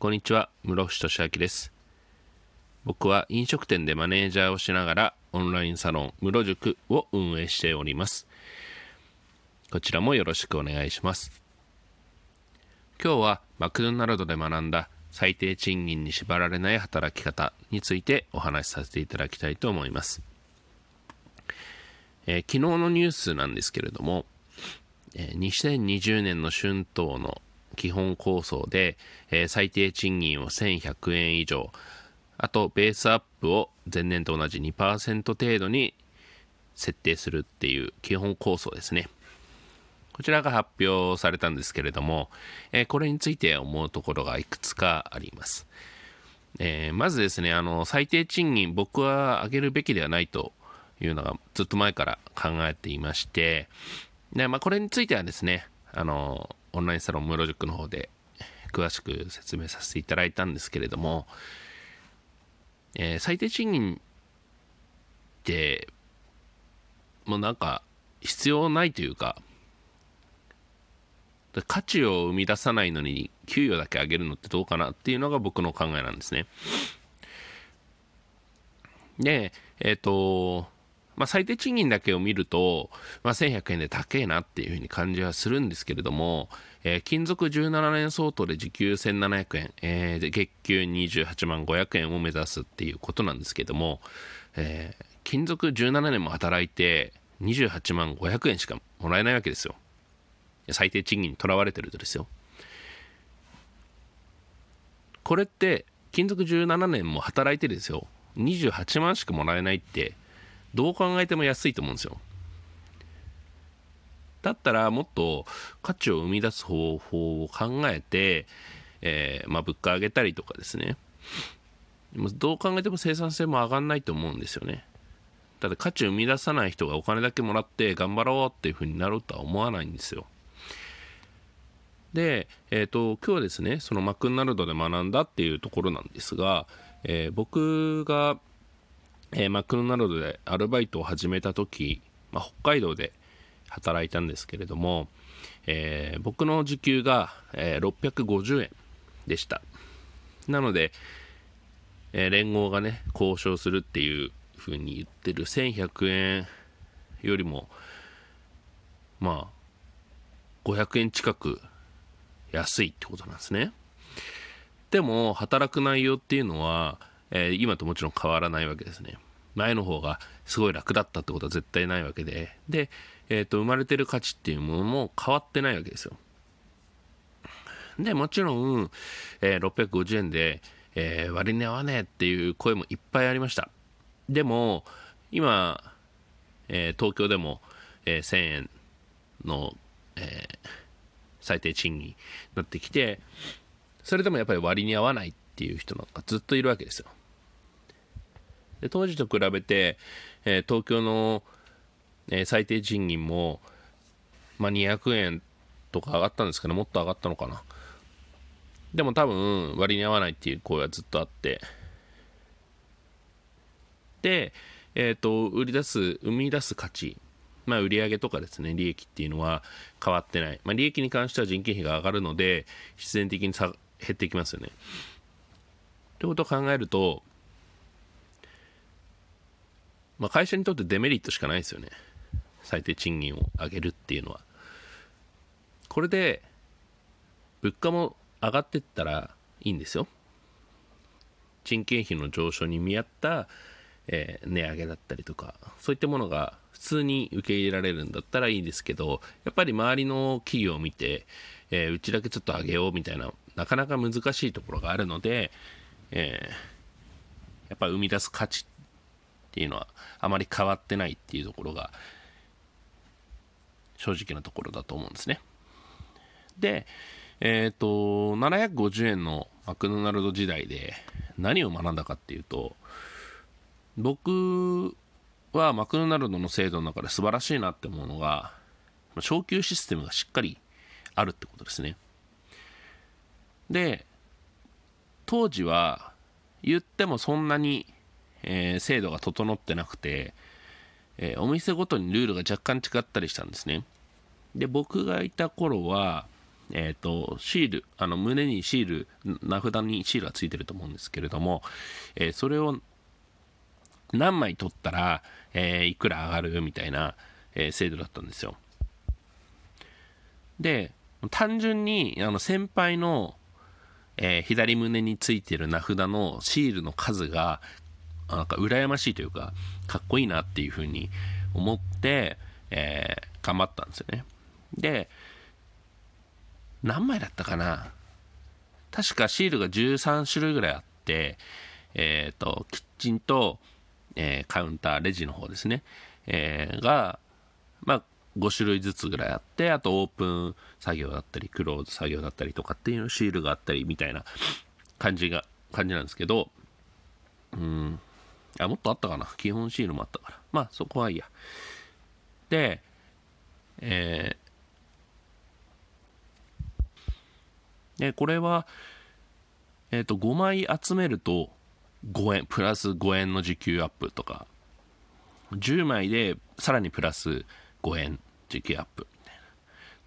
こんにちは、室伏俊明です。僕は飲食店でマネージャーをしながらオンラインサロン室塾を運営しております。こちらもよろしくお願いします。今日はマクドナルドで学んだ最低賃金に縛られない働き方についてお話しさせていただきたいと思います。えー昨日のニュースなんですけれども、えー2020年の春闘の基本構想で、えー最低賃金を1100円以上、あとベースアップを前年と同じ2%程度に設定するっていう基本構想ですね。こちらが発表されたんですけれども、えーこれについて思うところがいくつかあります。えーまずですね、あの、最低賃金、僕は上げるべきではないというのがずっと前から考えていまして、で、まあ、これについてはですね、あの、オンラインサロン室塾の方で詳しく説明させていただいたんですけれども、えー最低賃金って、もうなんか必要ないというか、価値を生み出さないのに給与だけ上げるのってどうかなっていうのが僕の考えなんですね。で、えっ、と、まあ、最低賃金だけを見ると、まあ、1100円で高えなっていうふうに感じはするんですけれども、えー勤続17年相当で時給1700円、えーで月給28万500円を目指すっていうことなんですけども、えー勤続17年も働いて28万500円しかもらえないわけですよ。最低賃金にとらわれてるとですよ。これって勤続17年も働いてですよ28万しかもらえないってどう考えても安いと思うんですよ。だったらもっと価値を生み出す方法を考えて、えーまあ、物価上げたりとかですね。どう考えても生産性も上がんないと思うんですよね。ただ価値を生み出さない人がお金だけもらって頑張ろうっていうふうになろうとは思わないんですよ。で、えー、と今日はですねそのマクドナルドで学んだっていうところなんですが、えー僕が、えーマクドナルドでアルバイトを始めた時、まあ、北海道で働いたんですけれども、えー僕の時給が、えー650円でしたなので、えー連合がね交渉するっていうふうに言ってる1100円よりもまあ500円近く安いってことなんですね。でも、働く内容っていうのは、えー今ともちろん変わらないわけですね。前の方がすごい楽だったってことは絶対ないわけで、で、えっ、と、生まれてる価値っていうものも変わってないわけですよ。で、もちろん、えー650円で、えー割に合わねえっていう声もいっぱいありました。でも、今、えー東京でも、えー1000円の、えー最低賃金になってきてそれでもやっぱり割に合わないっていう人なんかずっといるわけですよで当時と比べて、えー東京の、えー最低賃金も、まあ、200円とか上がったんですけどもっと上がったのかな。でも多分割に合わないっていう声はずっとあって。で、えー、と売り出す生み出す価値まあ、売上とかですね利益っていうのは変わってない、まあ、利益に関しては人件費が上がるので必然的に減ってきますよね。ということを考えると、まあ、会社にとってデメリットしかないですよね最低賃金を上げるっていうのは。これで物価も上がってったらいいんですよ。人件費の上昇に見合った、えー値上げだったりとかそういったものが普通に受け入れられるんだったらいいですけどやっぱり周りの企業を見て、えーうちだけちょっと上げようみたいななかなか難しいところがあるので、えーやっぱ生み出す価値っていうのはあまり変わってないっていうところが正直なところだと思うんですね。で、えっ、と、750円のマクドナルド時代で何を学んだかっていうと、僕はマクドナルドの制度の中で素晴らしいなって思うのが、昇給システムがしっかりあるってことですね。で、当時は言ってもそんなに、えー制度が整ってなくて、えーお店ごとにルールが若干違ったりしたんですね。で、僕がいた頃は、えっ、と、シール、あの、胸にシール、名札にシールがついてると思うんですけれども、えーそれを何枚取ったら、えーいくら上がるみたいな、えー制度だったんですよ。で、単純に、あの、先輩の、えー左胸についてる名札のシールの数が、なんか羨ましいというか、かっこいいなっていうふうに思って、えー頑張ったんですよね。で、何枚だったかな。確かシールが13種類ぐらいあって、えっ、と、キッチンと、えーカウンター、レジの方ですね、えーが、まあ、5種類ずつぐらいあって、あとオープン作業だったり、クローズ作業だったりとかっていうシールがあったりみたいな感じが、感じなんですけど、うん、あ、もっとあったかな基本シールもあったから。まあ、そこはいいや。で、えーで、これは、えっ、と、5枚集めると5円、プラス5円の時給アップとか、10枚でさらにプラス5円時給アップみたいな。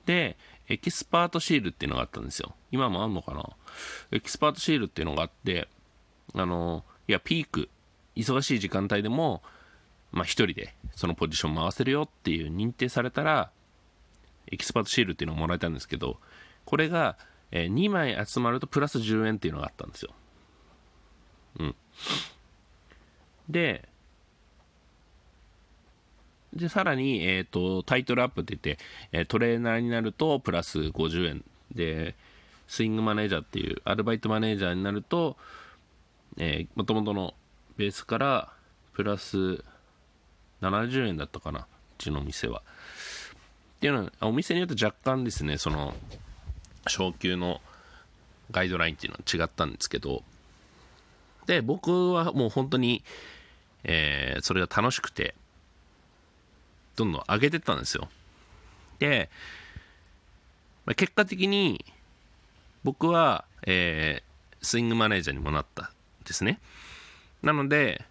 で、エキスパートシールっていうのがあったんですよ。今もあんのかな？エキスパートシールっていうのがあって、あの、いや、ピーク、忙しい時間帯でも、まあ、一人でそのポジション回せるよっていう認定されたら、エキスパートシールっていうのをもらえたんですけど、これが、えー2枚集まるとプラス10円っていうのがあったんですよ。うん。で、で、さらに、えっ、と、タイトルアップって言って、えトレーナーになるとプラス50円で、スイングマネージャーっていう、アルバイトマネージャーになると、えー、元々のベースからプラス70円だったかな、うちの店は。っていうのは、お店によって若干ですね、その、昇給のガイドラインっていうのは違ったんですけど、で、僕はもう本当に、えーそれが楽しくて、どんどん上げてったんですよ。で、まあ結果的に、僕は、えースイングマネージャーにもなったんですね。なので、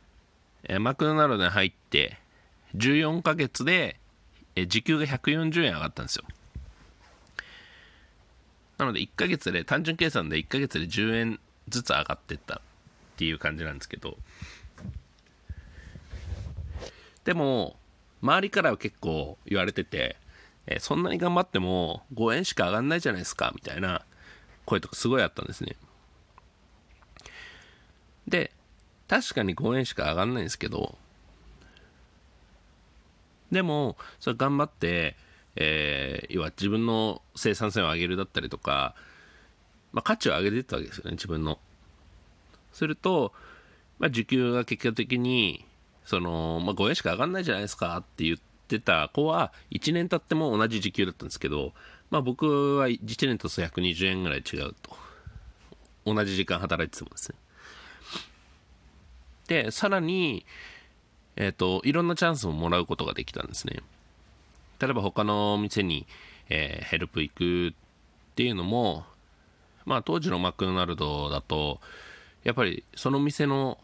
えーマクドナルドに入って、14ヶ月で、えー時給が140円上がったんですよ。なので1ヶ月で、単純計算で1ヶ月で10円ずつ上がってったっていう感じなんですけど、でも、周りからは結構言われてて、えーそんなに頑張っても5円しか上がんないじゃないですか、みたいな声とかすごいあったんですね。で、確かに5円しか上がんないんですけど、でも、それ頑張って、えー要は自分の生産性を上げるだったりとか、まあ、価値を上げていったわけですよね、自分の。すると、まあ、時給が結果的に、その、まあ、5円しか上がんないじゃないですかって言ってた子は、1年経っても同じ時給だったんですけど、まあ、僕は1年経つと120円ぐらい違うと。同じ時間働いててもですね。で、さらに、えっ、と、いろんなチャンスももらうことができたんですね。例えば他の店に、えーヘルプ行くっていうのも、まあ当時のマクドナルドだと、やっぱりその店の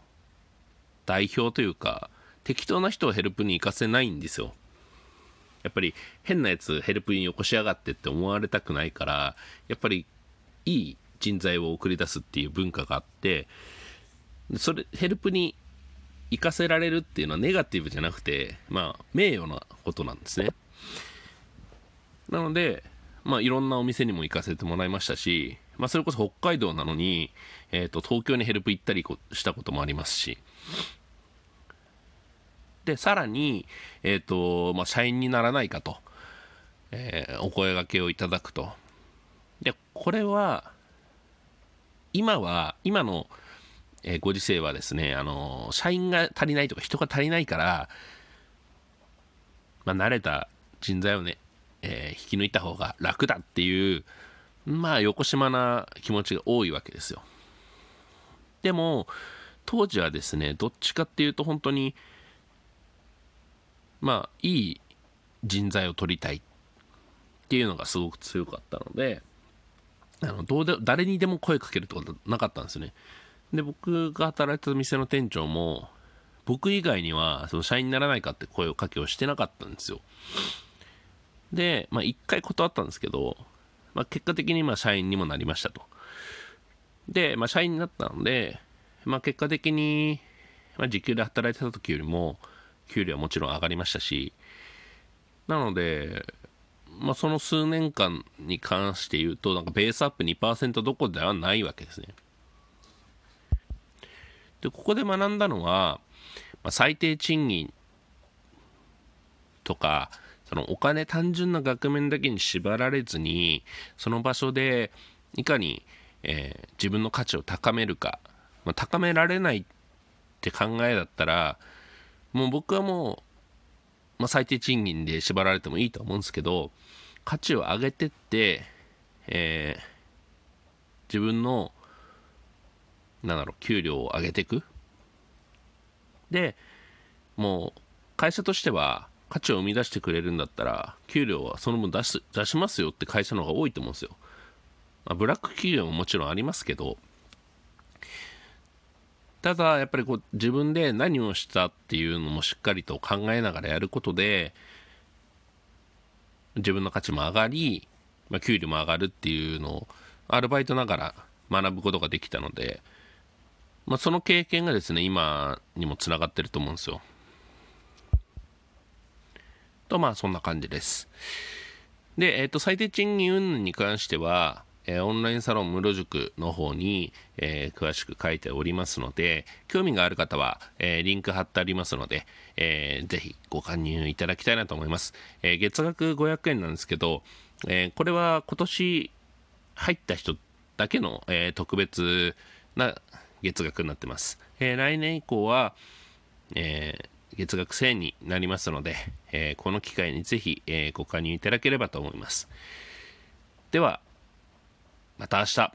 代表というか、適当な人をヘルプに行かせないんですよ。やっぱり変なやつヘルプによこしやがってって思われたくないから、やっぱりいい人材を送り出すっていう文化があって、それ、ヘルプに行かせられるっていうのはネガティブじゃなくて、まあ、名誉なことなんですね。なので、まあ、いろんなお店にも行かせてもらいましたし、まあ、それこそ北海道なのに、えっ、と、東京にヘルプ行ったりしたこともありますし、で、さらに、えっ、と、まあ、社員にならないかと、えーお声掛けをいただくと。で、これは、今は、今の、えーご時世はですね、あの、社員が足りないとか人が足りないから、まあ、慣れた人材をね、えー引き抜いた方が楽だっていう、まあ、横島な気持ちが多いわけですよ。でも、当時はですね、どっちかっていうと本当に、まあ、いい人材を取りたいっていうのがすごく強かったので、あのどうで誰にでも声かけるってことはなかったんですよね。で、僕が働いてた店の店長も、僕以外には、その社員にならないかって声をかけをしてなかったんですよ。で、まあ一回断ったんですけど、まあ、結果的にまあ社員にもなりましたと。で、まあ、社員になったので、まあ、結果的に、まあ、時給で働いてた時よりも給料はもちろん上がりましたしなので、まあ、その数年間に関して言うとなんかベースアップ2%どこではないわけですね。でここで学んだのは、まあ、最低賃金とかそのお金単純な額面だけに縛られずにその場所でいかに、えー、自分の価値を高めるか、まあ、高められないって考えだったらもう僕はもう、まあ、最低賃金で縛られてもいいと思うんですけど価値を上げてって、えー、自分のなんだろう給料を上げていく？でもう会社としては価値を生み出してくれるんだったら給料はその分出す出しますよって会社の方が多いと思うんですよ、まあ、ブラック企業ももちろんありますけど。ただやっぱりこう自分で何をしたっていうのもしっかりと考えながらやることで自分の価値も上がり、まあ、給料も上がるっていうのをアルバイトながら学ぶことができたので、まあ、その経験がですね今にもつながってると思うんですよ。とまあそんな感じです。で、えっ、ー、と最低賃金云々に関してはえオンラインサロン室塾の方に、えー、詳しく書いておりますので、興味がある方は、えー、リンク貼ってありますので、えー、ぜひご加入いただきたいなと思います。え月額500円なんですけど、えこれは今年入った人だけの、え特別な月額になってます。え来年以降は、え月額1000円になりますので、えこの機会にぜひ、えご加入いただければと思います。では、また明日。